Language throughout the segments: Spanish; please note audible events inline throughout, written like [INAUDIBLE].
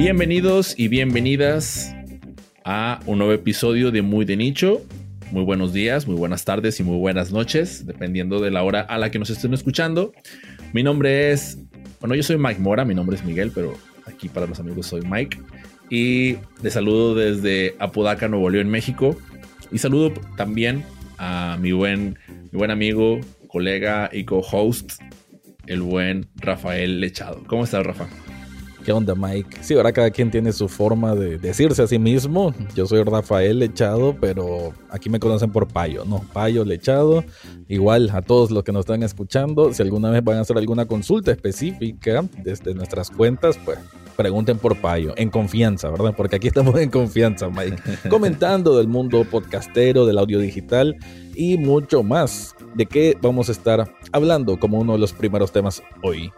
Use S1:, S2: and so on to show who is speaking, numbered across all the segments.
S1: Bienvenidos y bienvenidas a un nuevo episodio de Muy de Nicho. Muy buenos días, muy buenas tardes y muy buenas noches, dependiendo de la hora a la que nos estén escuchando. Mi nombre es, bueno, yo soy Mike Mora, mi nombre es Miguel, pero aquí para los amigos soy Mike. Y les saludo desde Apodaca, Nuevo León, México. Y saludo también a mi buen, mi buen amigo, colega y co-host, el buen Rafael Lechado. ¿Cómo estás, Rafa?
S2: ¿Qué onda, Mike? Sí, ahora cada quien tiene su forma de decirse a sí mismo. Yo soy Rafael Lechado, pero aquí me conocen por Payo, ¿no? Payo Lechado. Igual a todos los que nos están escuchando, si alguna vez van a hacer alguna consulta específica desde nuestras cuentas, pues pregunten por Payo, en confianza, ¿verdad? Porque aquí estamos en confianza, Mike. [LAUGHS] Comentando del mundo podcastero, del audio digital y mucho más. ¿De qué vamos a estar hablando como uno de los primeros temas hoy?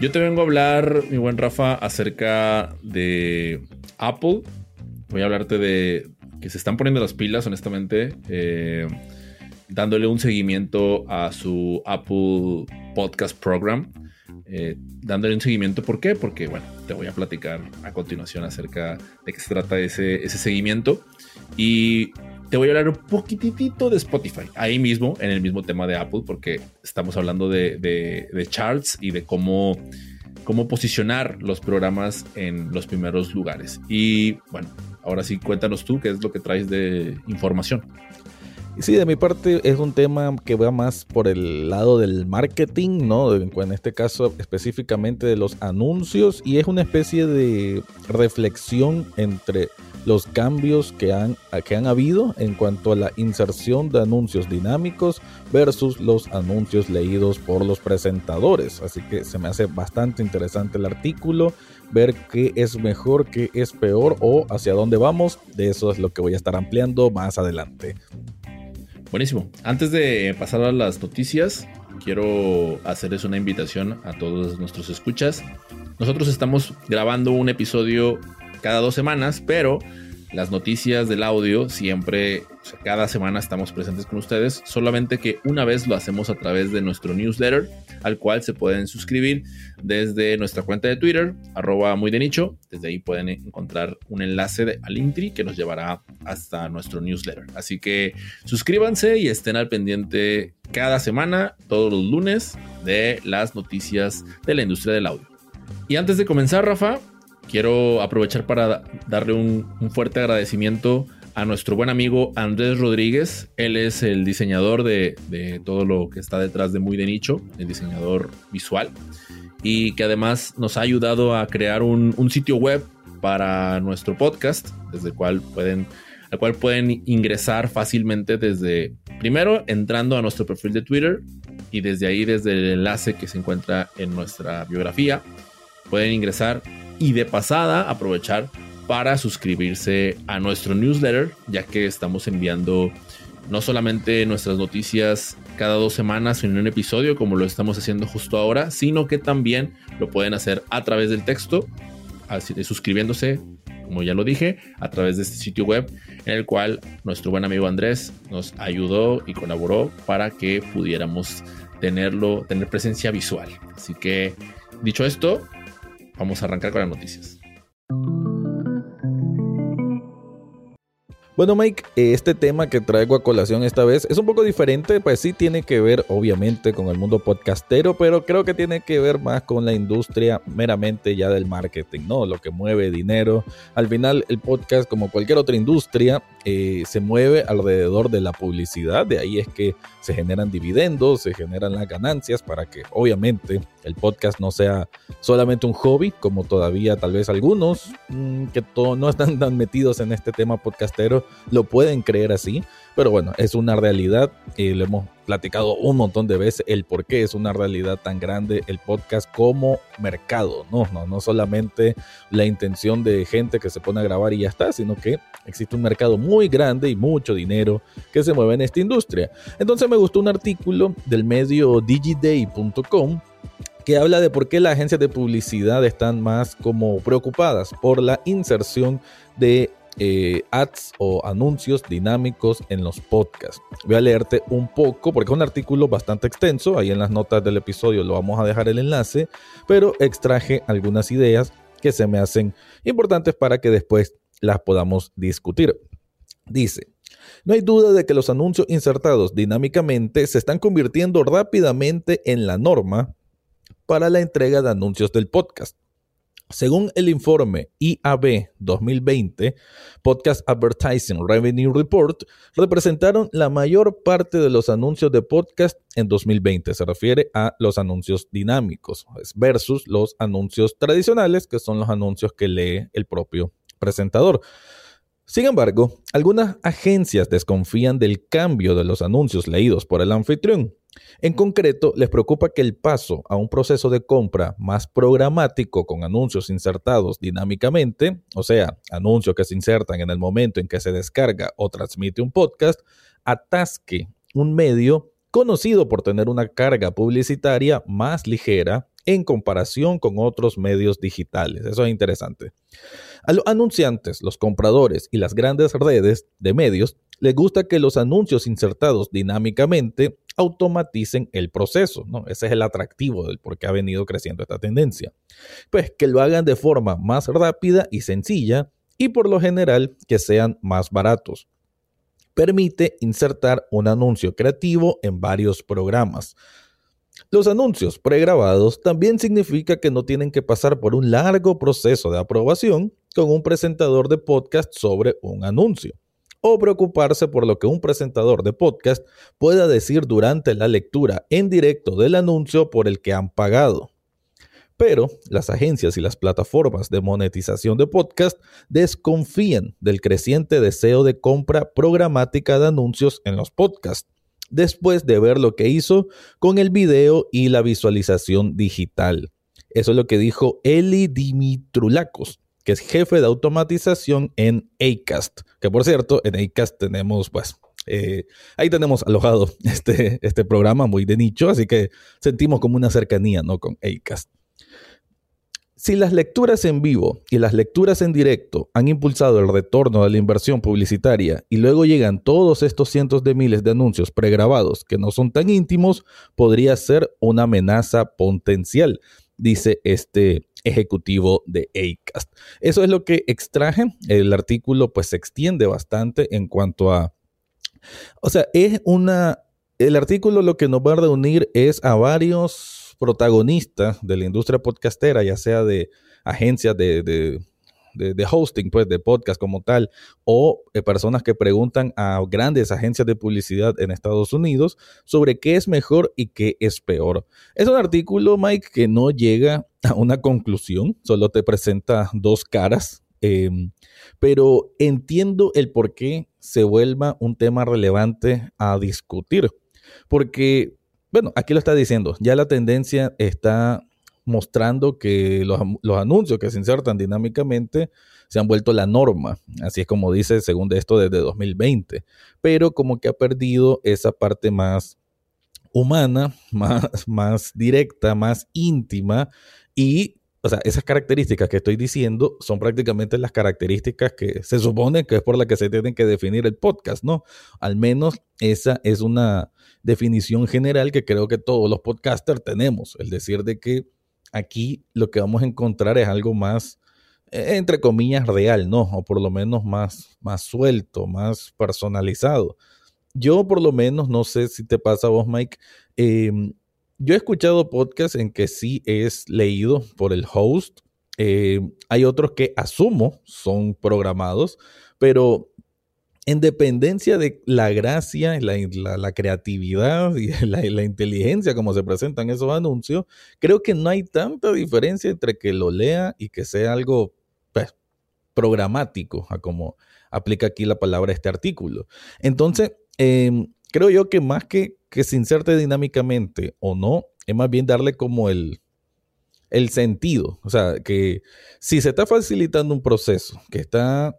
S1: Yo te vengo a hablar, mi buen Rafa, acerca de Apple. Voy a hablarte de que se están poniendo las pilas, honestamente, eh, dándole un seguimiento a su Apple Podcast Program. Eh, dándole un seguimiento, ¿por qué? Porque, bueno, te voy a platicar a continuación acerca de qué se trata ese, ese seguimiento. Y te voy a hablar un poquitito de Spotify, ahí mismo, en el mismo tema de Apple, porque estamos hablando de, charts y de cómo, cómo posicionar los programas en los primeros lugares. Y bueno, ahora sí, cuéntanos tú qué es lo que traes de información.
S2: Sí, de mi parte es un tema que va más por el lado del marketing, ¿no? En este caso específicamente de los anuncios y es una especie de reflexión entre los cambios que han, que han habido en cuanto a la inserción de anuncios dinámicos versus los anuncios leídos por los presentadores. Así que se me hace bastante interesante el artículo, ver qué es mejor, qué es peor o hacia dónde vamos. De eso es lo que voy a estar ampliando más adelante.
S1: Buenísimo. Antes de pasar a las noticias, quiero hacerles una invitación a todos nuestros escuchas. Nosotros estamos grabando un episodio cada dos semanas, pero las noticias del audio siempre, cada semana estamos presentes con ustedes, solamente que una vez lo hacemos a través de nuestro newsletter, al cual se pueden suscribir desde nuestra cuenta de Twitter, arroba muy de nicho, desde ahí pueden encontrar un enlace de, al Intri que nos llevará hasta nuestro newsletter. Así que suscríbanse y estén al pendiente cada semana, todos los lunes, de las noticias de la industria del audio. Y antes de comenzar, Rafa, quiero aprovechar para darle un, fuerte agradecimiento a nuestro buen amigo Andrés Rodríguez. Él es el diseñador de, todo lo que está detrás de Muy de Nicho, el diseñador visual, y que además nos ha ayudado a crear un, sitio web para nuestro podcast, desde el cual pueden, al cual pueden ingresar fácilmente desde, primero, entrando a nuestro perfil de Twitter y desde ahí, desde el enlace que se encuentra en nuestra biografía, pueden ingresar y de pasada aprovechar para suscribirse a nuestro newsletter, ya que estamos enviando no solamente nuestras noticias cada dos semanas en un episodio, como lo estamos haciendo justo ahora, sino que también lo pueden hacer a través del texto, suscribiéndose, como ya lo dije, a través de este sitio web, en el cual nuestro buen amigo Andrés nos ayudó y colaboró para que pudiéramos tenerlo, tener presencia visual. Así que, dicho esto, Vamos a arrancar con las noticias.
S2: Bueno, Mike, este tema que traigo a colación esta vez es un poco diferente, pues sí tiene que ver obviamente con el mundo podcastero, pero creo que tiene que ver más con la industria meramente ya del marketing, ¿no? Lo que mueve dinero. Al final, el podcast, como cualquier otra industria, eh, se mueve alrededor de la publicidad, de ahí es que se generan dividendos, se generan las ganancias para que obviamente el podcast no sea solamente un hobby, como todavía tal vez algunos mm, que no están tan metidos en este tema podcastero lo pueden creer así, pero bueno, es una realidad y lo hemos platicado un montón de veces el por qué es una realidad tan grande el podcast como mercado, no, no, no solamente la intención de gente que se pone a grabar y ya está, sino que existe un mercado muy grande y mucho dinero que se mueve en esta industria. Entonces me gustó un artículo del medio digiday.com que habla de por qué las agencias de publicidad están más como preocupadas por la inserción de eh, ads o anuncios dinámicos en los podcasts. Voy a leerte un poco porque es un artículo bastante extenso, ahí en las notas del episodio lo vamos a dejar el enlace, pero extraje algunas ideas que se me hacen importantes para que después las podamos discutir. Dice, no hay duda de que los anuncios insertados dinámicamente se están convirtiendo rápidamente en la norma para la entrega de anuncios del podcast. Según el informe IAB 2020, Podcast Advertising Revenue Report, representaron la mayor parte de los anuncios de podcast en 2020. Se refiere a los anuncios dinámicos versus los anuncios tradicionales, que son los anuncios que lee el propio presentador. Sin embargo, algunas agencias desconfían del cambio de los anuncios leídos por el anfitrión. En concreto, les preocupa que el paso a un proceso de compra más programático con anuncios insertados dinámicamente, o sea, anuncios que se insertan en el momento en que se descarga o transmite un podcast, atasque un medio conocido por tener una carga publicitaria más ligera en comparación con otros medios digitales. Eso es interesante. A los anunciantes, los compradores y las grandes redes de medios les gusta que los anuncios insertados dinámicamente automaticen el proceso, ¿no? Ese es el atractivo del por qué ha venido creciendo esta tendencia. Pues que lo hagan de forma más rápida y sencilla y por lo general que sean más baratos. Permite insertar un anuncio creativo en varios programas. Los anuncios pregrabados también significa que no tienen que pasar por un largo proceso de aprobación con un presentador de podcast sobre un anuncio o preocuparse por lo que un presentador de podcast pueda decir durante la lectura en directo del anuncio por el que han pagado. Pero las agencias y las plataformas de monetización de podcast desconfían del creciente deseo de compra programática de anuncios en los podcasts, después de ver lo que hizo con el video y la visualización digital. Eso es lo que dijo Eli Dimitrulakos, que es jefe de automatización en Acast. Que por cierto, en Acast tenemos, pues, eh, ahí tenemos alojado [LAUGHS] este, este programa muy de nicho, así que sentimos como una cercanía, ¿no? Con Acast. Si las lecturas en vivo y las lecturas en directo han impulsado el retorno de la inversión publicitaria y luego llegan todos estos cientos de miles de anuncios pregrabados que no son tan íntimos, podría ser una amenaza potencial, dice este ejecutivo de ACAST. Eso es lo que extraje. El artículo pues se extiende bastante en cuanto a... O sea, es una... El artículo lo que nos va a reunir es a varios protagonistas de la industria podcastera, ya sea de agencias de, de de, hosting, pues, de podcast como tal, o eh, personas que preguntan a grandes agencias de publicidad en Estados Unidos sobre qué es mejor y qué es peor. Es un artículo, Mike, que no llega a una conclusión, solo te presenta dos caras, em, pero entiendo el por qué se vuelva un tema relevante a discutir, porque, bueno, aquí lo está diciendo, ya la tendencia está mostrando que los, anuncios que se insertan dinámicamente se han vuelto la norma. Así es como dice, según esto, desde 2020. Pero como que ha perdido esa parte más humana, [LAUGHS] más, más directa, más íntima y o sea, esas características que estoy diciendo son prácticamente las características que se supone que es por la que se tienen que definir el podcast, ¿no? Al menos esa es una definición general que creo que todos los podcasters tenemos, el decir de que aquí lo que vamos a encontrar es algo más, eh, entre comillas, real, ¿no? O por lo menos más, más suelto, más personalizado. Yo por lo menos, no sé si te pasa a vos, Mike, em, yo he escuchado podcasts en que sí es leído por el host. Em, hay otros que asumo son programados, pero en dependencia de la gracia, la, la, creatividad y [LAUGHS] la, inteligencia como se presentan esos anuncios, creo que no hay tanta diferencia entre que lo lea y que sea algo pues, programático, a como aplica aquí la palabra este artículo. Entonces, em, creo yo que más que que se inserte dinámicamente o no, es más bien darle como el, el sentido. O sea, que si se está facilitando un proceso que está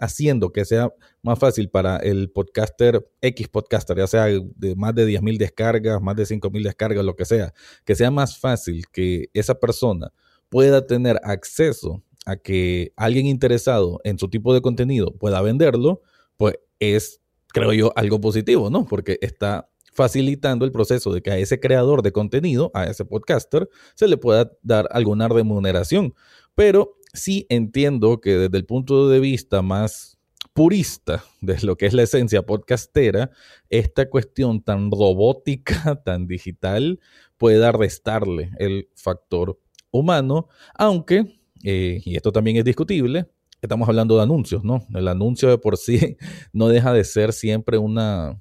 S2: haciendo que sea más fácil para el podcaster, X podcaster, ya sea de más de 10.000 descargas, más de 5.000 descargas, lo que sea, que sea más fácil que esa persona pueda tener acceso a que alguien interesado en su tipo de contenido pueda venderlo, pues es, creo yo, algo positivo, ¿no? Porque está facilitando el proceso de que a ese creador de contenido, a ese podcaster, se le pueda dar alguna remuneración. Pero sí entiendo que desde el punto de vista más purista de lo que es la esencia podcastera, esta cuestión tan robótica, [LAUGHS] tan digital, pueda restarle el factor humano, aunque, eh, y esto también es discutible, estamos hablando de anuncios, ¿no? El anuncio de por sí [LAUGHS] no deja de ser siempre una,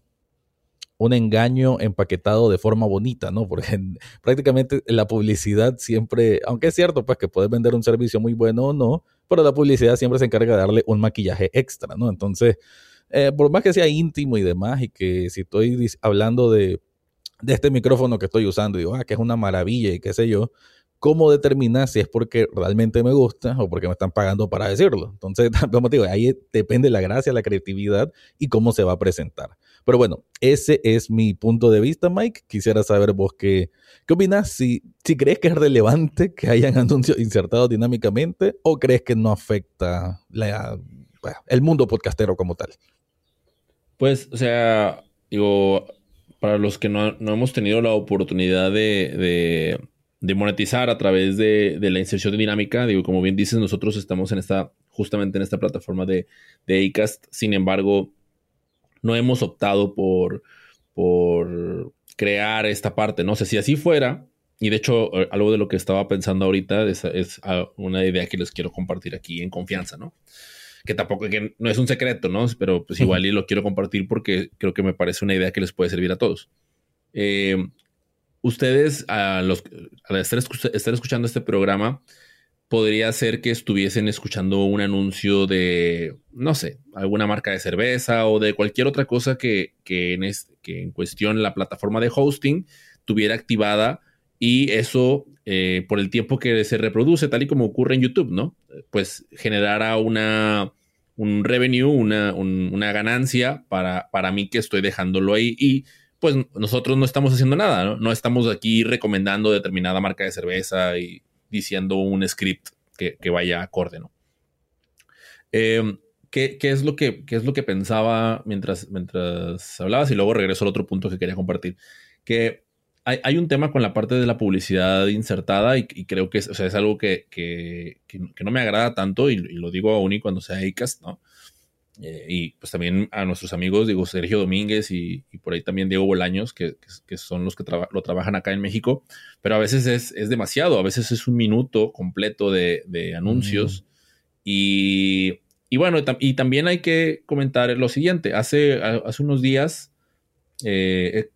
S2: un engaño empaquetado de forma bonita, ¿no? Porque [LAUGHS] prácticamente la publicidad siempre, aunque es cierto, pues que puedes vender un servicio muy bueno o no, pero la publicidad siempre se encarga de darle un maquillaje extra, ¿no? Entonces, eh, por más que sea íntimo y demás, y que si estoy hablando de, de este micrófono que estoy usando, digo, ah, que es una maravilla y qué sé yo, ¿cómo determinar si es porque realmente me gusta o porque me están pagando para decirlo? Entonces, [LAUGHS] como digo, ahí depende la gracia, la creatividad y cómo se va a presentar. Pero bueno, ese es mi punto de vista, Mike. Quisiera saber vos qué, qué opinas, si, si crees que es relevante [LAUGHS] que hayan anuncios insertados dinámicamente o crees que no afecta el mundo podcastero como tal.
S1: Pues, o sea, digo, para los que no, hemos tenido la oportunidad de, monetizar a través de, la inserción dinámica, digo, como bien dices, nosotros estamos en esta, justamente en esta plataforma de, de Acast, sin embargo, no hemos optado por, por crear esta parte. No sé si así fuera, y de hecho, eh, algo de lo que estaba pensando ahorita es, ah, una idea que les quiero compartir aquí en confianza, ¿no? Que tampoco, que no es un secreto, ¿no? Pero pues igual y lo quiero compartir porque creo que me parece una idea que les puede servir a todos. Eh, ustedes, a los, al estar, escuchando este programa, podría ser que estuviesen escuchando un anuncio de, no sé, alguna marca de cerveza o de cualquier otra cosa que, en, que en cuestión la plataforma de hosting tuviera activada y eso eh, por el tiempo que se reproduce, tal y como ocurre en YouTube, ¿no? Pues generara una, un revenue, una, una ganancia para, para mí que estoy dejándolo ahí y pues nosotros no estamos haciendo nada, ¿no? Estamos aquí recomendando determinada marca de cerveza y diciendo un script que, vaya acorde, ¿no? Em, ¿qué, es lo que, es lo que pensaba mientras, mientras hablabas? Y luego regreso al otro punto que quería compartir. Que hay, un tema con la parte de la publicidad insertada y, creo que es, es algo que, no me agrada tanto y, lo digo aún y cuando sea ICAST, ¿no? Eh, y pues también a nuestros amigos, digo, Sergio Domínguez y, por ahí también Diego Bolaños, que, son los que lo trabajan acá en México, pero a veces es, demasiado, a veces es un minuto completo de, anuncios. Y, bueno, y también hay que comentar lo siguiente, hace, hace unos días eh,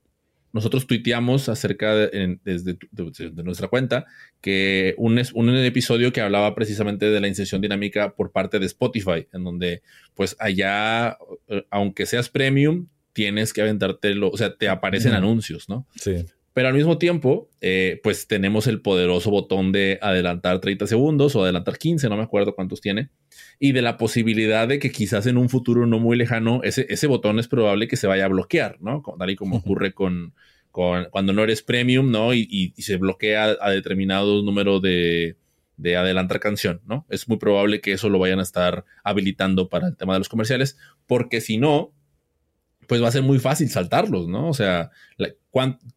S1: nosotros tuiteamos acerca de, desde de, nuestra cuenta que un, un episodio que hablaba precisamente de la inserción dinámica por parte de Spotify, en donde pues allá, eh, aunque seas premium, tienes que aventártelo, o sea, te aparecen anuncios, ¿no?
S2: Sí.
S1: Pero al mismo tiempo, eh, pues tenemos el poderoso botón de adelantar 30 segundos o adelantar 15, no me acuerdo cuántos tiene, y de la posibilidad de que quizás en un futuro no muy lejano, ese, ese botón es probable que se vaya a bloquear, ¿no? Tal y como ocurre con, con cuando no eres premium, ¿no? Y, se bloquea a determinado número de, de adelantar canción, ¿no? Es muy probable que eso lo vayan a estar habilitando para el tema de los comerciales, porque si no, pues va a ser muy fácil saltarlos, ¿no? O sea,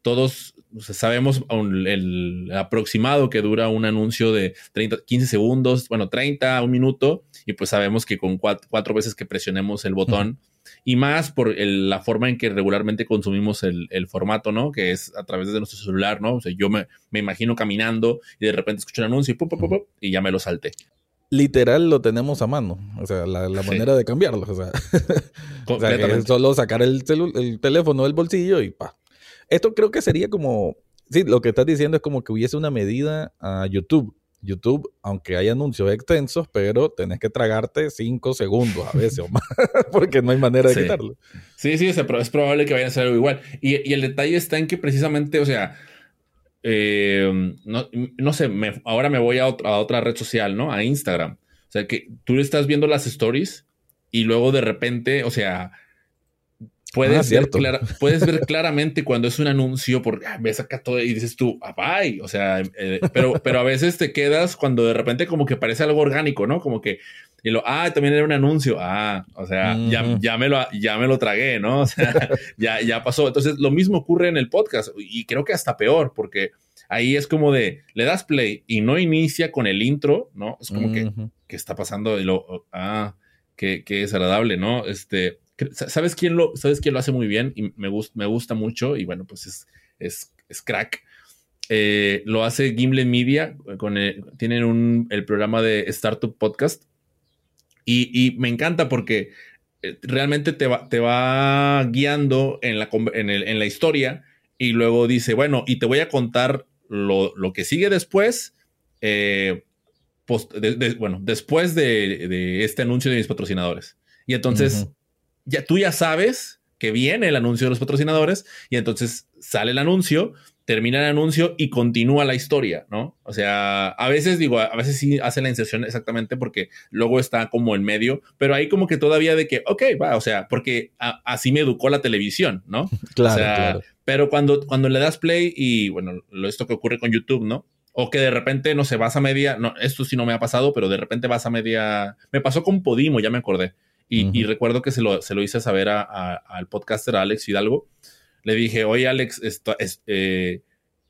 S1: todos sabemos el, aproximado que dura un anuncio de 30, 15 segundos, bueno, 30, un minuto, y pues sabemos que con cuatro, veces que presionemos el botón, y más por la forma en que regularmente consumimos el, formato, ¿no? Que es a través de nuestro celular, ¿no? O sea, yo me, imagino caminando y de repente escucho un anuncio y, y ya me lo salté
S2: literal lo tenemos a mano. O sea, la, manera de cambiarlo. O sea, [LAUGHS] es solo sacar el, el, teléfono del bolsillo y pa. Esto creo que sería como. Sí, lo que estás diciendo es como que hubiese una medida a YouTube. YouTube, aunque hay anuncios extensos, pero tenés que tragarte cinco segundos a veces o más, [LAUGHS] porque no hay manera de quitarlo.
S1: Sí, sí, es probable que vaya a ser algo igual. Y, y el detalle está en que precisamente, o sea, eh, no, sé, ahora me voy a otra, red social, ¿no? A Instagram. O sea, que tú estás viendo las stories y luego de repente, o sea, puedes, ah, ver, [LAUGHS] puedes ver claramente cuando es un anuncio porque ah, ves acá todo y dices tú, ah, bye. O sea, eh, pero, pero a veces te quedas cuando de repente como que parece algo orgánico, ¿no? Como que y lo, ah, también era un anuncio. Ah, o sea, ya, ya, me lo, ya me lo tragué, ¿no? [LAUGHS] O sea, ya, ya pasó. Entonces, lo mismo ocurre en el podcast y creo que hasta peor, porque ahí es como de, le das play y no inicia con el intro, ¿no? Es como que, ¿qué está pasando? Y lo, ah, qué, qué desagradable, ¿no? Este, ¿sabes quién lo, sabes quién lo hace muy bien? Y me, gusta me gusta mucho y bueno, pues es, es, crack. Eh, lo hace Gimlet Media, con tienen el programa de Startup Podcast. Y, me encanta porque eh, realmente te va, te va guiando en la, en, la historia y luego dice, bueno, y te voy a contar lo, que sigue después. Eh, bueno, después de, este anuncio de mis patrocinadores. Y entonces, ya tú ya sabes que viene el anuncio de los patrocinadores y entonces sale el anuncio termina el anuncio y continúa la historia, ¿no? O sea, a veces digo, a veces sí hace la inserción exactamente porque luego está como en medio, pero ahí como que todavía de que, ok, va, o sea, porque así me educó la televisión, ¿no? [LAUGHS]
S2: Claro, claro.
S1: Pero cuando, cuando le das play y, bueno, esto que ocurre con YouTube, ¿no? O que de repente, no sé, vas a media, no, esto sí no me ha pasado, pero de repente vas a media, me pasó con Podimo, ya me acordé. Y, recuerdo que se lo, se lo hice saber al podcaster Alex Hidalgo le dije, oye Alex, esto es, eh,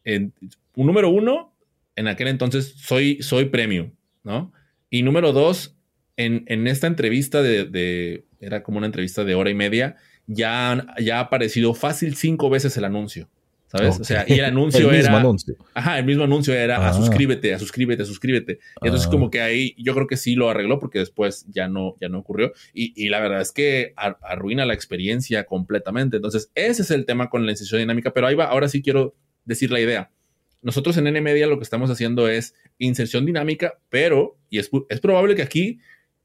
S1: un número uno, en aquel entonces soy, soy premium, ¿no? Y número dos, en, en esta entrevista de, era como una entrevista de hora y media, ya, ya ha aparecido fácil cinco veces el anuncio. ¿Sabes? O sea, y el [LAUGHS] anuncio el mismo Anuncio. Ajá, el mismo anuncio era a ah. suscríbete, a suscríbete, a suscríbete. Y entonces, como ah. que ahí yo creo que sí lo arregló porque después ya no, ya no ocurrió. Y, y la verdad es que arruina la experiencia completamente. Entonces, ese es el tema con la inserción dinámica. Pero ahí va, ahora sí quiero decir la idea. Nosotros en N Media lo que estamos haciendo es inserción dinámica, pero, y es, es probable que aquí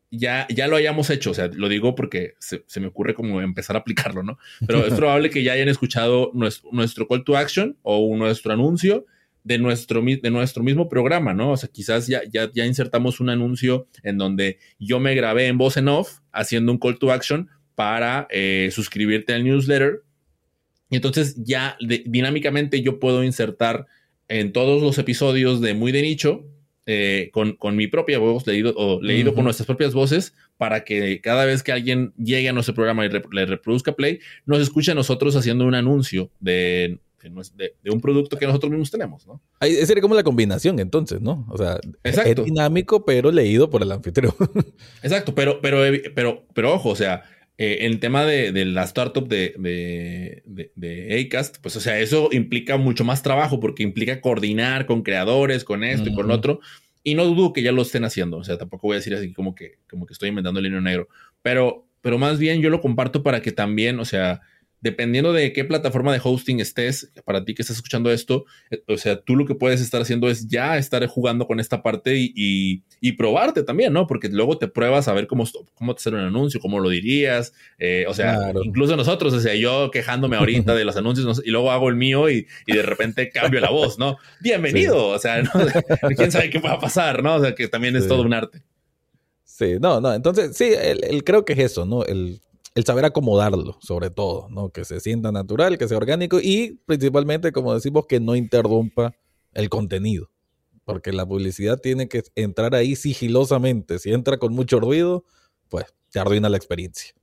S1: ya, ya lo hayamos hecho. O sea, lo digo porque se, me ocurre como empezar a aplicarlo, ¿no? Pero es [LAUGHS] probable que ya hayan escuchado nuestro, call to action o nuestro anuncio de nuestro, de nuestro mismo programa, ¿no? O sea, quizás ya, ya, ya insertamos un anuncio en donde yo me grabé en voz en off haciendo un call to action para eh, suscribirte al newsletter. Y entonces ya dinámicamente yo puedo insertar en todos los episodios de Muy de Nicho eh, con, mi propia voz, leído, o leído con nuestras propias voces, para que cada vez que alguien llegue a nuestro programa y le reproduzca play, nos escuche a nosotros haciendo un anuncio de, de, un producto que nosotros mismos tenemos, ¿no?
S2: Ahí sería como la combinación, entonces, ¿no? O sea, es dinámico, pero leído por el anfitrión. [LAUGHS]
S1: Exacto, pero, pero, pero, pero ojo, o sea, eh, el tema de, la startup de, de, de, Acast, pues o sea, eso implica mucho más trabajo porque implica coordinar con creadores, con esto y con otro. Y no dudo que ya lo estén haciendo. O sea, tampoco voy a decir así como que, como que estoy inventando el línea negro. Pero, pero más bien yo lo comparto para que también, o sea, dependiendo de qué plataforma de hosting estés, para ti que estás escuchando esto, eh, o sea, tú lo que puedes estar haciendo es ya estar jugando con esta parte y, y, probarte también, ¿no? Porque luego te pruebas a ver cómo, cómo te hacer un anuncio, cómo lo dirías, eh, o sea, incluso nosotros, o sea, yo quejándome ahorita [LAUGHS] de los anuncios y luego hago el mío y, y de repente cambio la voz, ¿no? Bienvenido, o sea, [LAUGHS] quién sabe qué va a pasar, ¿no? O sea, que también es todo un arte.
S2: Sí, no, no, entonces sí, el, creo que es eso, ¿no? El el saber acomodarlo, sobre todo, ¿no? Que se sienta natural, que sea orgánico y principalmente, como decimos, que no interrumpa el contenido. Porque la publicidad tiene que entrar ahí sigilosamente. Si entra con mucho ruido, pues te arruina la experiencia.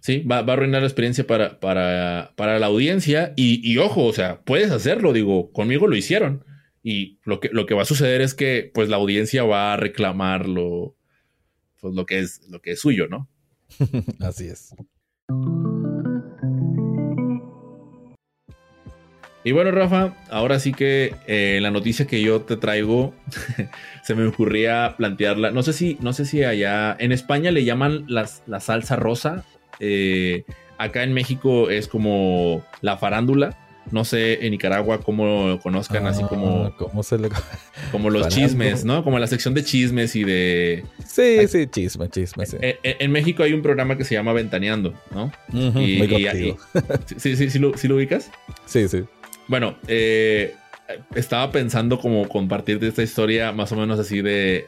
S1: Sí, va, a arruinar la experiencia para, para, para la audiencia. Y, ojo, o sea, puedes hacerlo, digo, conmigo lo hicieron. Y lo que, lo que va a suceder es que pues la audiencia va a reclamar lo, pues, lo, que, es, lo que es suyo, ¿no? [LAUGHS]
S2: Así es.
S1: Y bueno, Rafa, ahora sí que eh, la noticia que yo te traigo [LAUGHS] se me ocurría plantearla. No sé si, no sé si allá en España le llaman las, la salsa rosa. Eh, acá en México es como la farándula. No sé en Nicaragua cómo lo conozcan, así como.
S2: Ah, ¿Cómo se le.?
S1: Como los chismes, ¿no? Como la sección de chismes y de.
S2: Sí, sí, chisme, chisme. Sí.
S1: Eh, eh, en, México hay un programa que se llama Ventaneando, ¿no?
S2: y, muy [LAUGHS]
S1: sí, sí, sí, lo, ubicas?
S2: Sí, sí.
S1: Bueno, eh, estaba pensando como compartir esta historia más o menos así de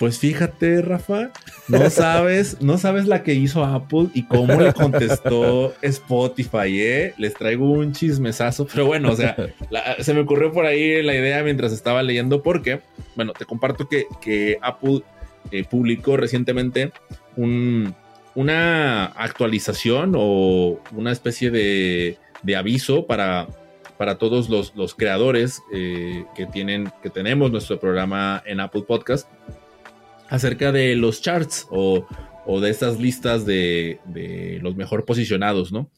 S1: pues fíjate, Rafa, no sabes, no sabes la que hizo Apple y cómo le contestó [LAUGHS] Spotify, ¿eh? Les traigo un chismesazo, pero bueno, o sea, se me ocurrió por ahí la idea mientras estaba leyendo porque, bueno, te comparto que, que Apple eh, publicó recientemente una actualización o una especie de, de aviso para para todos los, los creadores eh, que, tienen, que tenemos nuestro programa en Apple Podcast acerca de los charts o, o de estas listas de, de, los mejor posicionados, ¿no?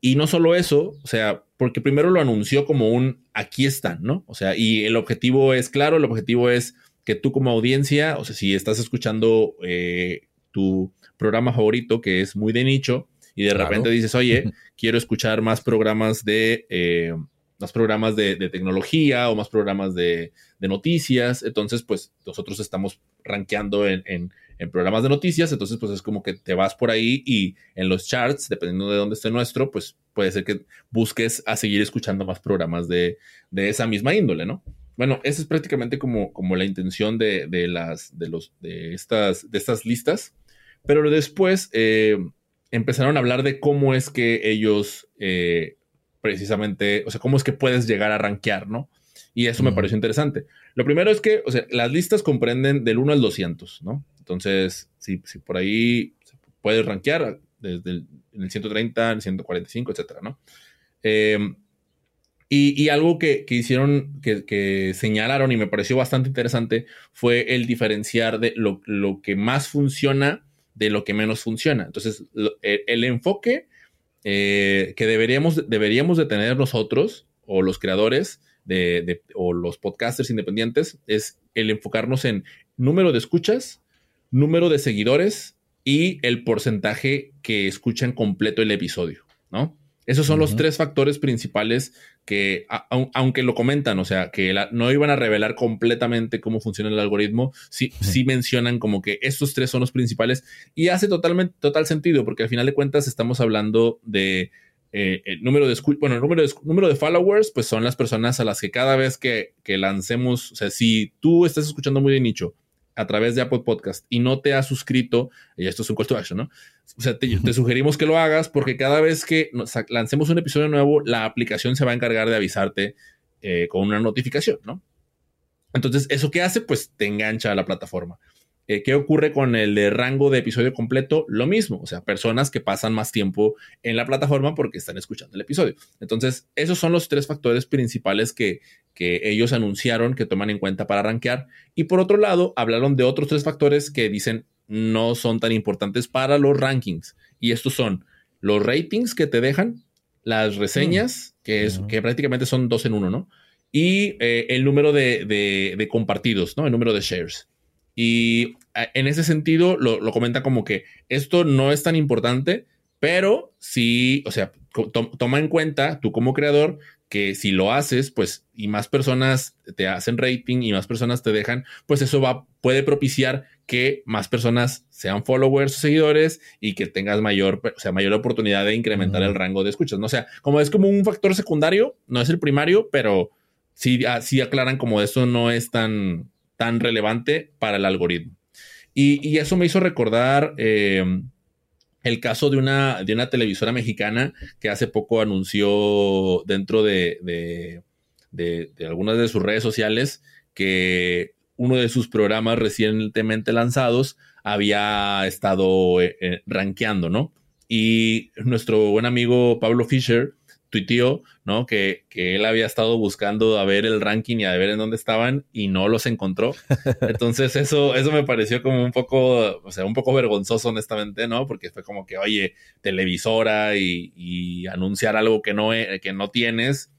S1: Y no solo eso, o sea, porque primero lo anunció como un aquí están, ¿no? O sea, y el objetivo es claro, el objetivo es que tú como audiencia, o sea, si estás escuchando eh, tu programa favorito que es muy de nicho y de repente dices, oye, [LAUGHS] quiero escuchar más programas de... Eh, más programas de, tecnología o más programas de, noticias. Entonces, pues nosotros estamos rankeando en, programas de noticias. Entonces, pues es como que te vas por ahí y en los charts, dependiendo de dónde esté nuestro, pues puede ser que busques a seguir escuchando más programas de, esa misma índole, ¿no? Bueno, esa es prácticamente como, la intención de estas listas. Pero después eh, empezaron a hablar de cómo es que ellos eh, precisamente, o sea, cómo es que puedes llegar a rankear, ¿no? Y eso me pareció interesante. Lo primero es que, o sea, las listas comprenden del 1 al 200, ¿no? Entonces, si, si por ahí puedes rankear desde el, en el 130, el 145, etcétera, ¿no? Em, y, algo que, hicieron, que, señalaron y me pareció bastante interesante fue el diferenciar de lo, que más funciona de lo que menos funciona. Entonces, el enfoque eh, que deberíamos, deberíamos de tener nosotros o los creadores de, o los podcasters independientes es el enfocarnos en número de escuchas, número de seguidores y el porcentaje que escuchan completo el episodio, ¿no? Esos son los tres factores principales que, aunque lo comentan, o sea, que no iban a revelar completamente cómo funciona el algoritmo, sí, sí mencionan como que estos tres son los principales y hace totalmente, total sentido, porque al final de cuentas estamos hablando de eh, el número de, bueno, el número de, número de followers, pues son las personas a las que cada vez que, que lancemos, o sea, si tú estás escuchando muy de nicho, a través de Apple Podcast y no te has suscrito, y esto es un call to action, ¿no? O sea, te, sugerimos que lo hagas porque cada vez que lancemos un episodio nuevo, la aplicación se va a encargar de avisarte eh, con una notificación, ¿no? Entonces, ¿eso qué hace? Pues te engancha a la plataforma. Eh, ¿Qué ocurre con el de rango de episodio completo? Lo mismo, o sea, personas que pasan más tiempo en la plataforma porque están escuchando el episodio. Entonces, esos son los tres factores principales que, que ellos anunciaron que toman en cuenta para rankear. Y por otro lado, hablaron de otros tres factores que dicen no son tan importantes para los rankings. Y estos son los ratings que te dejan, las reseñas, mm. que, es, que prácticamente son dos en uno, ¿no? Y eh, el número de, de compartidos, ¿no? El número de shares. Y en ese sentido lo, comenta como que esto no es tan importante, pero sí, o sea, toma en cuenta tú como creador que si lo haces, pues, y más personas te hacen rating y más personas te dejan, pues eso va, puede propiciar que más personas sean followers o seguidores y que tengas mayor, o sea, mayor oportunidad de incrementar el rango de escuchas. ¿no? O sea, como es como un factor secundario, no es el primario, pero sí, ah, sí aclaran como eso no es tan, tan relevante para el algoritmo. Y, eso me hizo recordar eh, el caso de una, de una televisora mexicana que hace poco anunció dentro de, de, algunas de sus redes sociales que uno de sus programas recientemente lanzados había estado eh, eh, rankeando, ¿no? Y nuestro buen amigo Pablo Fischer tuiteó, ¿no? Que, que, él había estado buscando a ver el ranking y a ver en dónde estaban y no los encontró. [LAUGHS] Entonces eso, eso me pareció como un poco, o sea, un poco vergonzoso honestamente, ¿no? Porque fue como que, oye, televisora y, anunciar algo que no, que no tienes.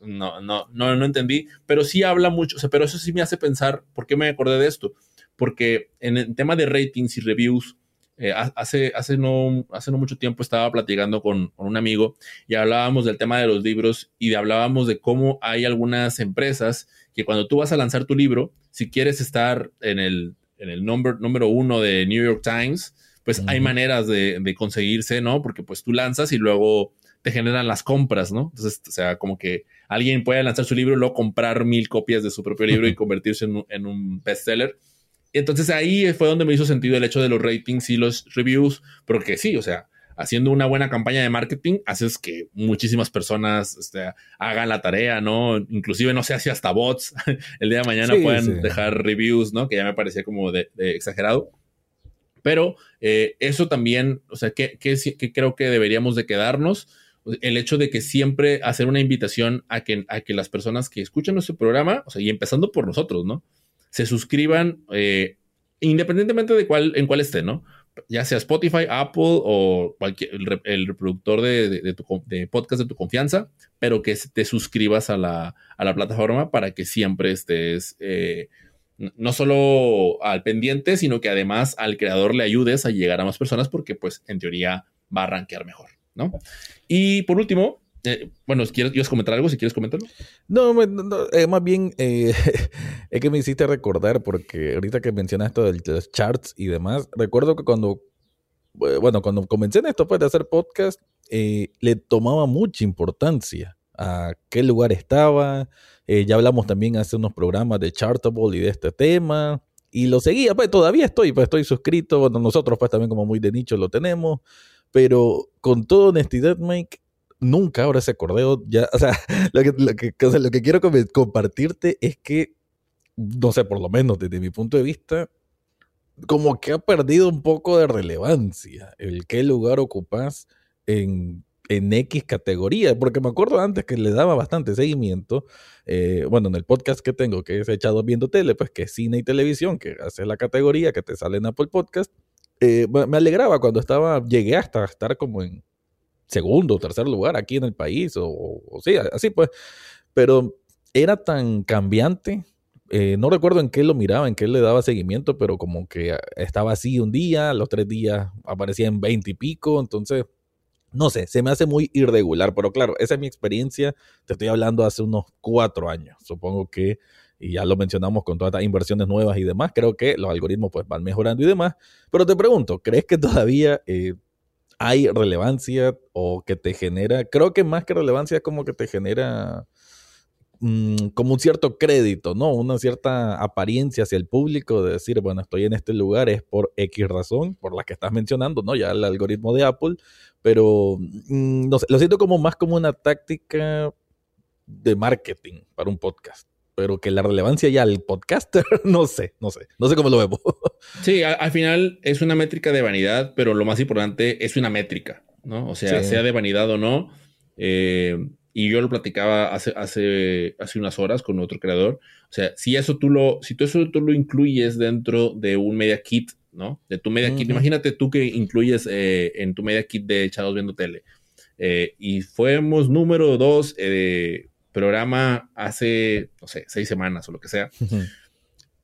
S1: No, no, no, no entendí, pero sí habla mucho, o sea, pero eso sí me hace pensar, ¿por qué me acordé de esto? Porque en el tema de ratings y reviews, eh, hace, hace, no, hace no mucho tiempo estaba platicando con, un amigo y hablábamos del tema de los libros y hablábamos de cómo hay algunas empresas que cuando tú vas a lanzar tu libro, si quieres estar en el, en el number, número uno de New York Times, pues hay maneras de, de, conseguirse, ¿no? Porque pues tú lanzas y luego te generan las compras, ¿no? Entonces, o sea, como que alguien puede lanzar su libro y luego comprar mil copias de su propio libro y [LAUGHS] convertirse en en un bestseller entonces ahí fue donde me hizo sentido el hecho de los ratings y los reviews, porque sí, o sea, haciendo una buena campaña de marketing, haces que muchísimas personas este, hagan la tarea, ¿no? Inclusive, no sé, si hasta bots [LAUGHS] el día de mañana pueden dejar reviews, ¿no? Que ya me parecía como de, exagerado. Pero eh, eso también, o sea, que, creo que deberíamos de quedarnos. el hecho de que siempre hacer una invitación a que, a que las personas que escuchan nuestro programa, o sea, y empezando por nosotros, ¿no? Se suscriban eh, independientemente de cuál, en cuál esté, ¿no? Ya sea Spotify, Apple o cualquier, el, reproductor de, podcast de tu confianza, pero que te suscribas a la, plataforma para que siempre estés eh, no solo al pendiente, sino que además al creador le ayudes a llegar a más personas porque pues en teoría va a rankear mejor, ¿no? Y por último, eh, bueno, ¿quieres, comentar algo? Si quieres comentarlo.
S2: No, eh, más bien eh, [LAUGHS] es que me hiciste recordar, porque ahorita que mencionas esto de los charts y demás, recuerdo que cuando, bueno, cuando comencé en esto pues, de hacer podcast, le tomaba mucha importancia a qué lugar estaba. ya hablamos también hace unos programas de Chartable y de este tema. Y lo seguía, pues todavía estoy, pues estoy suscrito. Bueno, nosotros pues también como muy de nicho lo tenemos. Pero con toda honestidad, Mike, nunca ahora ese acordeo ya, [LAUGHS] o sea, lo que, lo que, lo que quiero compartirte es que, no sé, por lo menos desde mi punto de vista, como que ha perdido un poco de relevancia el qué lugar ocupas en, en X categoría, porque me acuerdo antes que le daba bastante seguimiento, eh, bueno, en el podcast que tengo, que es echado viendo tele, pues que es cine y televisión, que hace la categoría que te sale en Apple Podcast, eh, me alegraba cuando estaba, llegué hasta estar como en segundo o tercer lugar aquí en el país, o, sí, así pues. Pero era tan cambiante. Eh, no recuerdo en qué lo miraba, en qué le daba seguimiento, pero como que estaba así un día, los tres días aparecía en veinte y pico, entonces, no sé, se me hace muy irregular, pero claro, esa es mi experiencia, te estoy hablando hace unos cuatro años, supongo que, y ya lo mencionamos con todas estas inversiones nuevas y demás, creo que los algoritmos pues van mejorando y demás, pero te pregunto, ¿crees que todavía eh, hay relevancia o que te genera, creo que más que relevancia es como que te genera mm, como un cierto crédito, ¿no? Una cierta apariencia hacia el público de decir, bueno, estoy en este lugar es por X razón, por la que estás mencionando, ¿no? Ya el algoritmo de Apple, pero mm, no sé, lo siento como más como una táctica de marketing para un podcast pero que la relevancia ya al podcaster, [LAUGHS] no sé, no sé, no sé cómo lo vemos. [LAUGHS]
S1: Sí, al, final es una métrica de vanidad, pero lo más importante es una métrica, ¿no? O sea, sea de vanidad o no. Eh, y yo lo platicaba hace, hace, hace unas horas con otro creador. O sea, si eso tú lo, si tú eso tú lo incluyes dentro de un media kit, ¿no? De tu media kit. Imagínate tú que incluyes eh, en tu media kit de echados viendo tele. Eh, y fuimos número dos programa hace, no sé, seis semanas o lo que sea.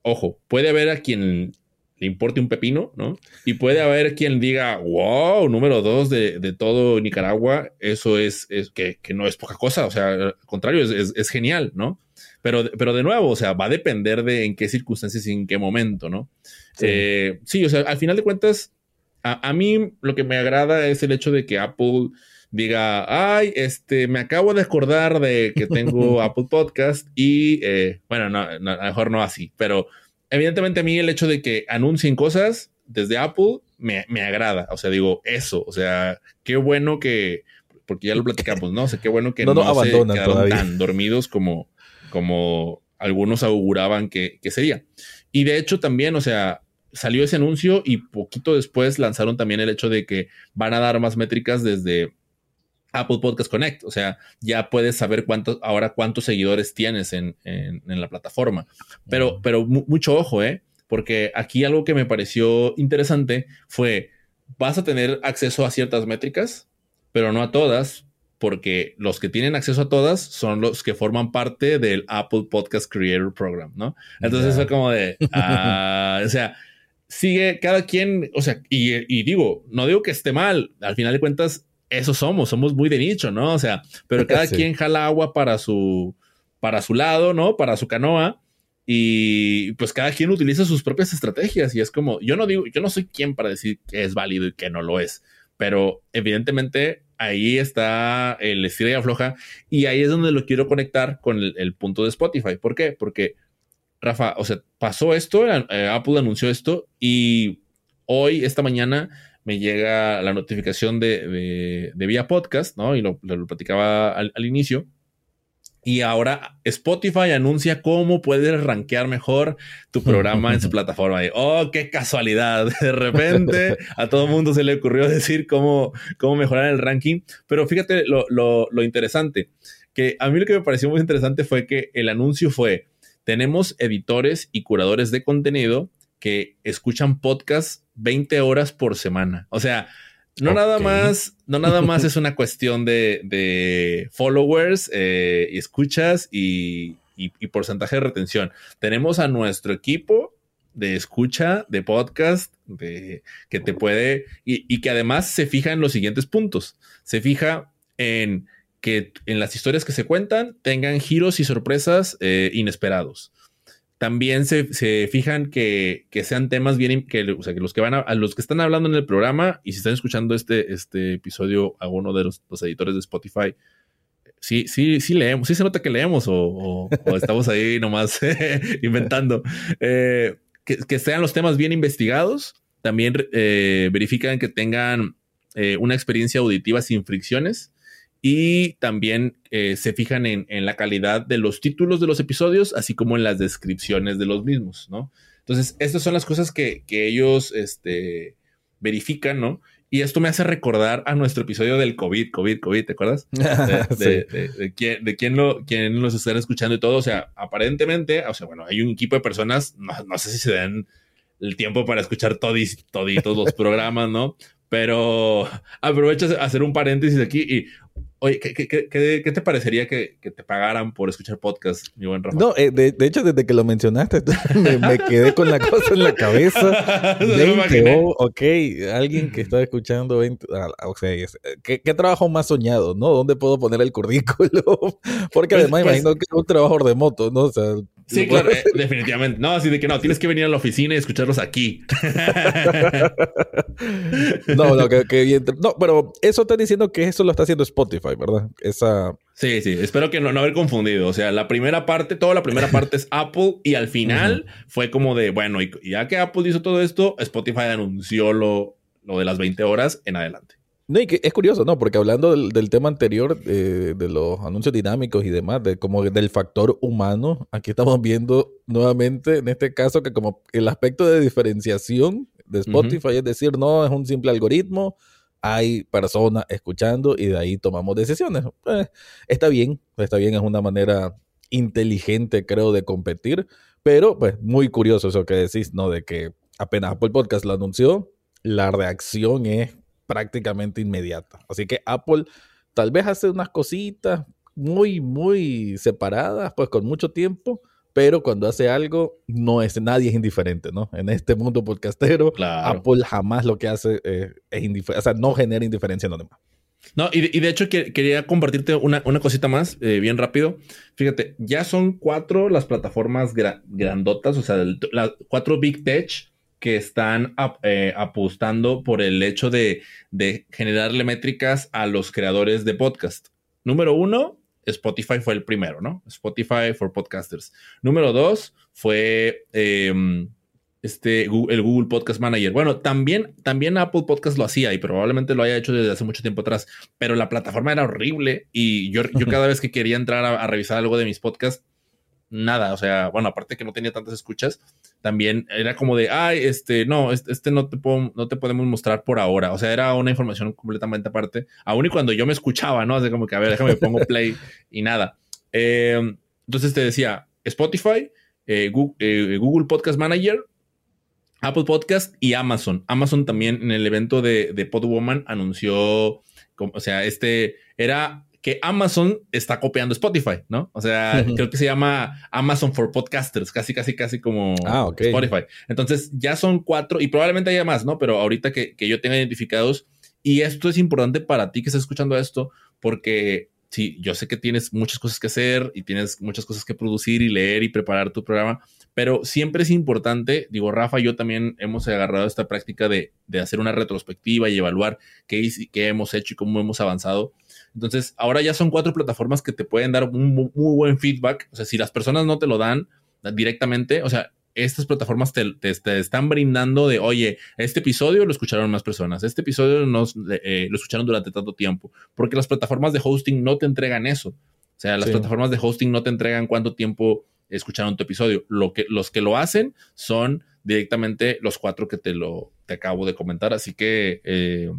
S1: Ojo, puede haber a quien le importe un pepino, ¿no? Y puede haber quien diga, wow, número dos de, todo Nicaragua, eso es, es que, no es poca cosa, o sea, al contrario, es, genial, ¿no? Pero, pero de nuevo, o sea, va a depender de en qué circunstancias y en qué momento, ¿no? Sí, eh, sí o sea, al final de cuentas, a, a, mí lo que me agrada es el hecho de que Apple diga, ay, este, me acabo de acordar de que tengo [LAUGHS] Apple Podcast y, eh, bueno, no, a lo mejor no así, pero evidentemente a mí el hecho de que anuncien cosas desde Apple me, agrada, o sea, digo, eso, o sea, qué bueno que, porque ya lo platicamos, ¿no? O sea, qué bueno que no, se quedaron tan dormidos como, como algunos auguraban que, que sería. Y de hecho también, o sea, salió ese anuncio y poquito después lanzaron también el hecho de que van a dar más métricas desde Apple Podcast Connect. O sea, ya puedes saber cuántos, ahora cuántos seguidores tienes en, la plataforma. Pero, pero mucho ojo, ¿eh? Porque aquí algo que me pareció interesante fue, vas a tener acceso a ciertas métricas, pero no a todas, porque los que tienen acceso a todas son los que forman parte del Apple Podcast Creator Program, ¿no? Entonces es como de, [LAUGHS] ah, o sea, sigue cada quien, o sea, y, y digo, no digo que esté mal, al final de cuentas eso somos, somos muy de nicho, ¿no? O sea, pero cada [LAUGHS] quien jala agua para su, para su lado, ¿no? Para su canoa. Y pues cada quien utiliza sus propias estrategias. Y es como, yo no digo, yo no soy quien para decir que es válido y que no lo es. Pero evidentemente ahí está el estilo y afloja. Y ahí es donde lo quiero conectar con el, punto de Spotify. ¿Por qué? Porque, Rafa, o sea, pasó esto, eh, Apple anunció esto y hoy, esta mañana, me llega la notificación de, de, vía podcast, ¿no? Y lo, lo platicaba al, inicio. Y ahora Spotify anuncia cómo puedes rankear mejor tu programa en su [LAUGHS] plataforma. Y, oh, qué casualidad. De repente [LAUGHS] a todo el mundo se le ocurrió decir cómo, cómo mejorar el ranking. Pero fíjate lo, lo, lo interesante, que a mí lo que me pareció muy interesante fue que el anuncio fue, tenemos editores y curadores de contenido que escuchan podcasts 20 horas por semana. O sea, no nada más, no nada más es una [LAUGHS] cuestión de, followers eh, y escuchas y, porcentaje de retención. Tenemos a nuestro equipo de escucha, de podcast, de, que te puede, y, que además se fija en los siguientes puntos. Se fija en que en las historias que se cuentan tengan giros y sorpresas eh, inesperados también se, fijan que, sean temas bien, que, o sea, que los que van a, los que están hablando en el programa y si están escuchando este, este episodio a uno de los, editores de Spotify, sí, sí, sí leemos, sí se nota que leemos o, estamos ahí [LAUGHS] nomás [LAUGHS] inventando. Eh, que, sean los temas bien investigados, también eh, verifican que tengan eh, una experiencia auditiva sin fricciones y también eh, se fijan en, la calidad de los títulos de los episodios, así como en las descripciones de los mismos, ¿no? Entonces, estas son las cosas que, ellos este, verifican, ¿no? Y esto me hace recordar a nuestro episodio del COVID, COVID, COVID, ¿te acuerdas? [LAUGHS] De, de, quién, de quién, lo, quién los están escuchando y todo. O sea, aparentemente, o sea, bueno, hay un equipo de personas, no, sé si se dan el tiempo para escuchar todis, toditos los [LAUGHS] programas, ¿no? Pero aprovecho a hacer un paréntesis aquí y Oye, ¿qué, qué, qué, te parecería que, te pagaran por escuchar podcast, mi buen Rafa?
S2: No, eh, de, hecho, desde que lo mencionaste, [LAUGHS] me, quedé con la cosa en la cabeza. [LAUGHS] 20, oh, ok, alguien que está escuchando 20, ah, o sea, ¿qué, trabajo más soñado, no? ¿Dónde puedo poner el currículo? [LAUGHS] Porque pues, además pues imagino que es un trabajo remoto, ¿no? O sea,
S1: Sí, claro, eh, definitivamente. No, así de que no, tienes que venir a la oficina y escucharlos aquí. [LAUGHS]
S2: no, no, que, no, pero eso está diciendo que eso lo está haciendo Spotify, ¿verdad? Esa.
S1: Sí, sí, espero que no, no haber confundido. O sea, la primera parte, toda la primera parte es Apple y al final fue como de, bueno, y, ya que Apple hizo todo esto, Spotify anunció lo, lo de las 20 horas en adelante.
S2: No, y que es curioso, ¿no? Porque hablando del, tema anterior, de los anuncios dinámicos y demás, de como del factor humano, aquí estamos viendo nuevamente, en este caso, que como el aspecto de diferenciación de Spotify, es decir, no es un simple algoritmo, hay personas escuchando y de ahí tomamos decisiones. Eh, está bien, está bien, es una manera inteligente, creo, de competir, pero pues muy curioso eso que decís, ¿no? De que apenas Apple Podcast lo anunció, la reacción es prácticamente inmediata. Así que Apple tal vez hace unas cositas muy, muy separadas, pues con mucho tiempo, pero cuando hace algo, no es, nadie es indiferente, ¿no? En este mundo podcastero, Apple jamás lo que hace eh, es indiferente, o sea, no genera indiferencia en los demás.
S1: No, y, de hecho quería compartirte una, cosita más, eh, bien rápido. Fíjate, ya son cuatro las plataformas grandotas, o sea, las cuatro Big Tech que están eh, apostando por el hecho de, generarle métricas a los creadores de podcast. Número uno, Spotify fue el primero, ¿no? Spotify for Podcasters. Número dos fue em, este, el Google Podcast Manager. Bueno, también, también Apple Podcast lo hacía y probablemente lo haya hecho desde hace mucho tiempo atrás, pero la plataforma era horrible y yo, yo [LAUGHS] cada vez que quería entrar a revisar algo de mis podcasts, nada, o sea, bueno, aparte que no tenía tantas escuchas, también era como de, ay, este, no, este, no, te no te podemos mostrar por ahora, o sea, era una información completamente aparte, aún y cuando yo me escuchaba, ¿no? Así como que, a ver, déjame, pongo [LAUGHS] play y nada. Eh, entonces te decía, Spotify, eh, eh, Google, Podcast Manager, Apple Podcast y Amazon. Amazon también en el evento de, de Podwoman anunció, o sea, este era que Amazon está copiando Spotify, ¿no? O sea, [LAUGHS] creo que se llama Amazon for Podcasters, casi, casi, casi como ah, Spotify. Entonces ya son cuatro y probablemente haya más, ¿no? Pero ahorita que, yo tenga identificados, y esto es importante para ti que estás escuchando esto, porque sí, yo sé que tienes muchas cosas que hacer y tienes muchas cosas que producir y leer y preparar tu programa, pero siempre es importante, digo, Rafa yo también hemos agarrado esta práctica de, hacer una retrospectiva y evaluar qué, qué hemos hecho y cómo hemos avanzado entonces, ahora ya son cuatro plataformas que te pueden dar un muy, buen feedback. O sea, si las personas no te lo dan directamente, o sea, estas plataformas te, están brindando de, oye, este episodio lo escucharon más personas, este episodio nos, eh, lo escucharon durante tanto tiempo, porque las plataformas de hosting no te entregan eso. O sea, las plataformas de hosting no te entregan cuánto tiempo escucharon tu episodio. Lo que, los que lo hacen son directamente los cuatro que te lo te acabo de comentar. Así que, eh,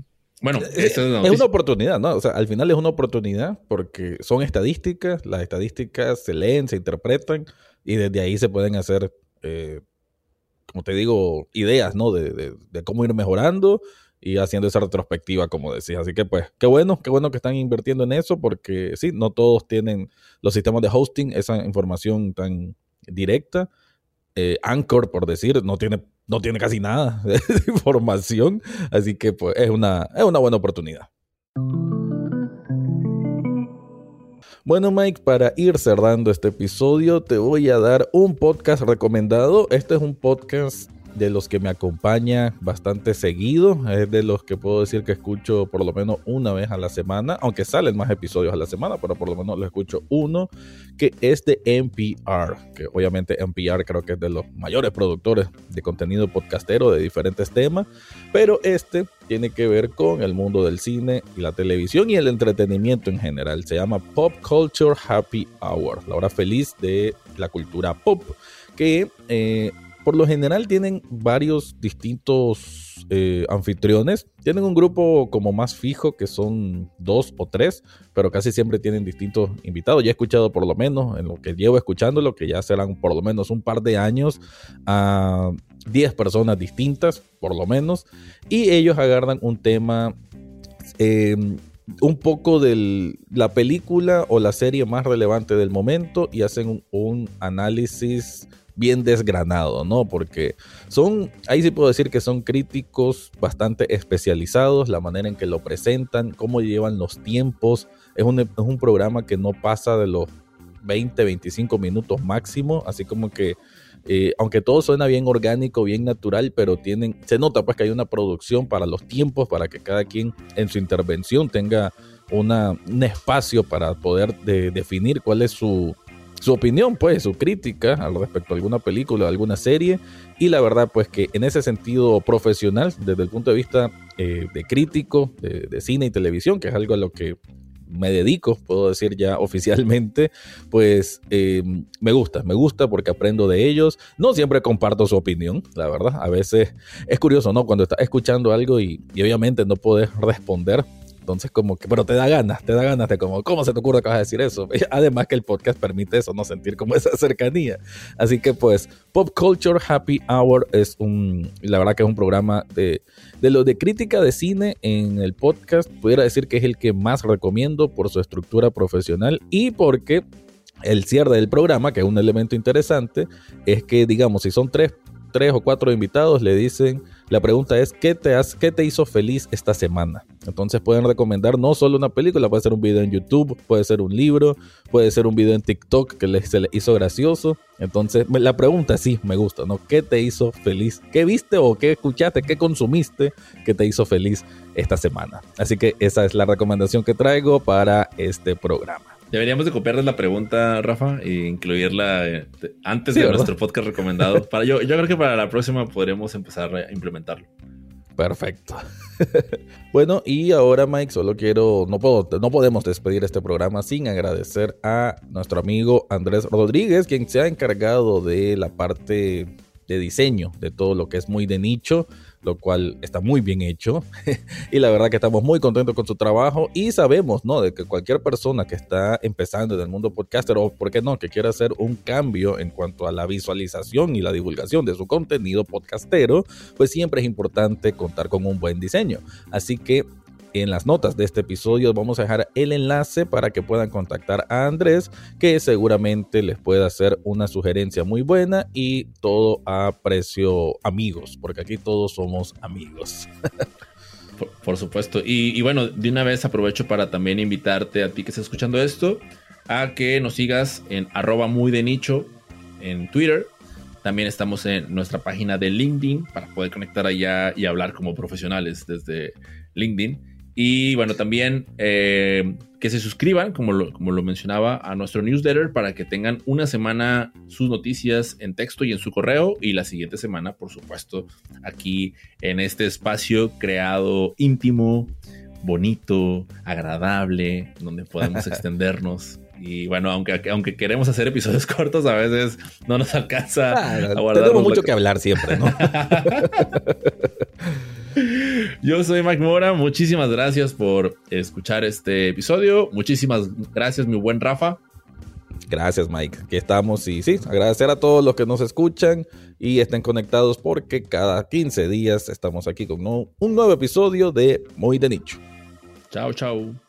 S1: bueno,
S2: eh, es, una oportunidad, ¿no? O sea, al final es una oportunidad porque son estadísticas, las estadísticas se leen, se interpretan y desde ahí se pueden hacer, eh, como te digo, ideas, ¿no? De, de, cómo ir mejorando y haciendo esa retrospectiva, como decías. Así que, pues, qué bueno, qué bueno que están invirtiendo en eso porque sí, no todos tienen los sistemas de hosting, esa información tan directa. Anchor, por decir, no tiene no tiene casi nada [LAUGHS] de información, así que pues es una, es una buena oportunidad. Bueno Mike, para ir cerrando este episodio te voy a dar un podcast recomendado. Este es un podcast de los que me acompaña bastante seguido. Es de los que puedo decir que escucho por lo menos una vez a la semana, aunque salen más episodios a la semana, pero por lo menos lo escucho uno, que es de NPR, que obviamente NPR creo que es de los mayores productores de contenido podcastero de diferentes temas, pero este tiene que ver con el mundo del cine y la televisión y el entretenimiento en general. Se llama Pop Culture Happy Hour, la hora feliz de la cultura pop, que... Eh, por lo general tienen varios distintos eh, anfitriones. Tienen un grupo como más fijo que son dos o tres, pero casi siempre tienen distintos invitados. Ya he escuchado por lo menos, en lo que llevo escuchando, lo que ya serán por lo menos un par de años, a 10 personas distintas, por lo menos. Y ellos agarran un tema... Em, un poco de la película o la serie más relevante del momento y hacen un análisis bien desgranado, ¿no? Porque son, ahí sí puedo decir que son críticos bastante especializados, la manera en que lo presentan, cómo llevan los tiempos. Es un, es un programa que no pasa de los 20, 25 minutos máximo, así como que eh, aunque todo suena bien orgánico, bien natural, pero tienen, se nota pues que hay una producción para los tiempos, para que cada quien en su intervención tenga un espacio para poder definir cuál es su, su opinión, pues, su crítica al respecto a alguna película, alguna serie. Y la verdad, pues, que en ese sentido profesional, desde el punto de vista eh, de crítico, de, cine y televisión, que es algo a lo que me dedico, puedo decir ya [LAUGHS] oficialmente, pues eh, me gusta, me gusta porque aprendo de ellos. No siempre comparto su opinión, la verdad. A veces es curioso, ¿no? Cuando estás escuchando algo y, y obviamente no puedes responder entonces, como que, pero te da ganas, te da ganas de como, ¿cómo se te ocurre que vas a decir eso? [LAUGHS] Además que el podcast permite eso, no sentir como esa cercanía. Así que pues, Pop Culture Happy Hour es un, la verdad que es un programa de, de lo de crítica de cine en el podcast. Pudiera decir que es el que más recomiendo por su estructura profesional y porque el cierre del programa, que es un elemento interesante, es que, digamos, si son tres, tres o cuatro invitados, le dicen la pregunta es, ¿qué te, has, ¿qué te hizo feliz esta semana? Entonces pueden recomendar no solo una película, puede ser un video en YouTube, puede ser un libro, puede ser un video en TikTok que se le hizo gracioso. Entonces la pregunta sí me gusta, ¿no? ¿Qué te hizo feliz? ¿Qué viste o qué escuchaste? ¿Qué consumiste que te hizo feliz esta semana? Así que esa es la recomendación que traigo para este programa.
S1: Deberíamos de copiarles la pregunta, Rafa, e incluirla eh, antes de nuestro podcast recomendado. [LAUGHS] Para yo, yo creo que para la próxima podremos empezar a implementarlo.
S2: Perfecto. [LAUGHS] bueno, y ahora, Mike, solo quiero, no puedo, no podemos despedir este programa sin agradecer a nuestro amigo Andrés Rodríguez, quien se ha encargado de la parte de diseño de todo lo que es muy de nicho lo cual está muy bien hecho [LAUGHS] y la verdad que estamos muy contentos con su trabajo y sabemos, ¿no? De que cualquier persona que está empezando en el mundo podcaster o, ¿por qué no?, que quiera hacer un cambio en cuanto a la visualización y la divulgación de su contenido podcastero, pues siempre es importante contar con un buen diseño. Así que en las notas de este episodio vamos a dejar el enlace para que puedan contactar a Andrés, que seguramente les puede hacer una sugerencia muy buena y todo a precio amigos, porque aquí todos somos amigos. [LAUGHS]
S1: por, supuesto. Y, bueno, de una vez aprovecho para también invitarte a ti que estás escuchando esto a que nos sigas en arroba muy de nicho en Twitter. También estamos en nuestra página de LinkedIn para poder conectar allá y hablar como profesionales desde LinkedIn. Y bueno, también eh, que se suscriban, como lo, como lo mencionaba, a nuestro newsletter para que tengan una semana sus noticias en texto y en su correo y la siguiente semana, por supuesto, aquí en este espacio creado íntimo, bonito, agradable, donde podemos [LAUGHS] extendernos Y bueno, aunque, aunque queremos hacer episodios [LAUGHS] cortos, a veces no nos alcanza
S2: ah, a guardar. Tenemos mucho que hablar siempre, ¿no? [LAUGHS]
S1: Yo soy Mike Mora, muchísimas gracias por escuchar este episodio. Muchísimas gracias, mi buen Rafa.
S2: Gracias, Mike. Aquí estamos y sí, agradecer a todos los que nos escuchan y estén conectados porque cada 15 días estamos aquí con un nuevo episodio de Muy de Nicho.
S1: Chao, chao.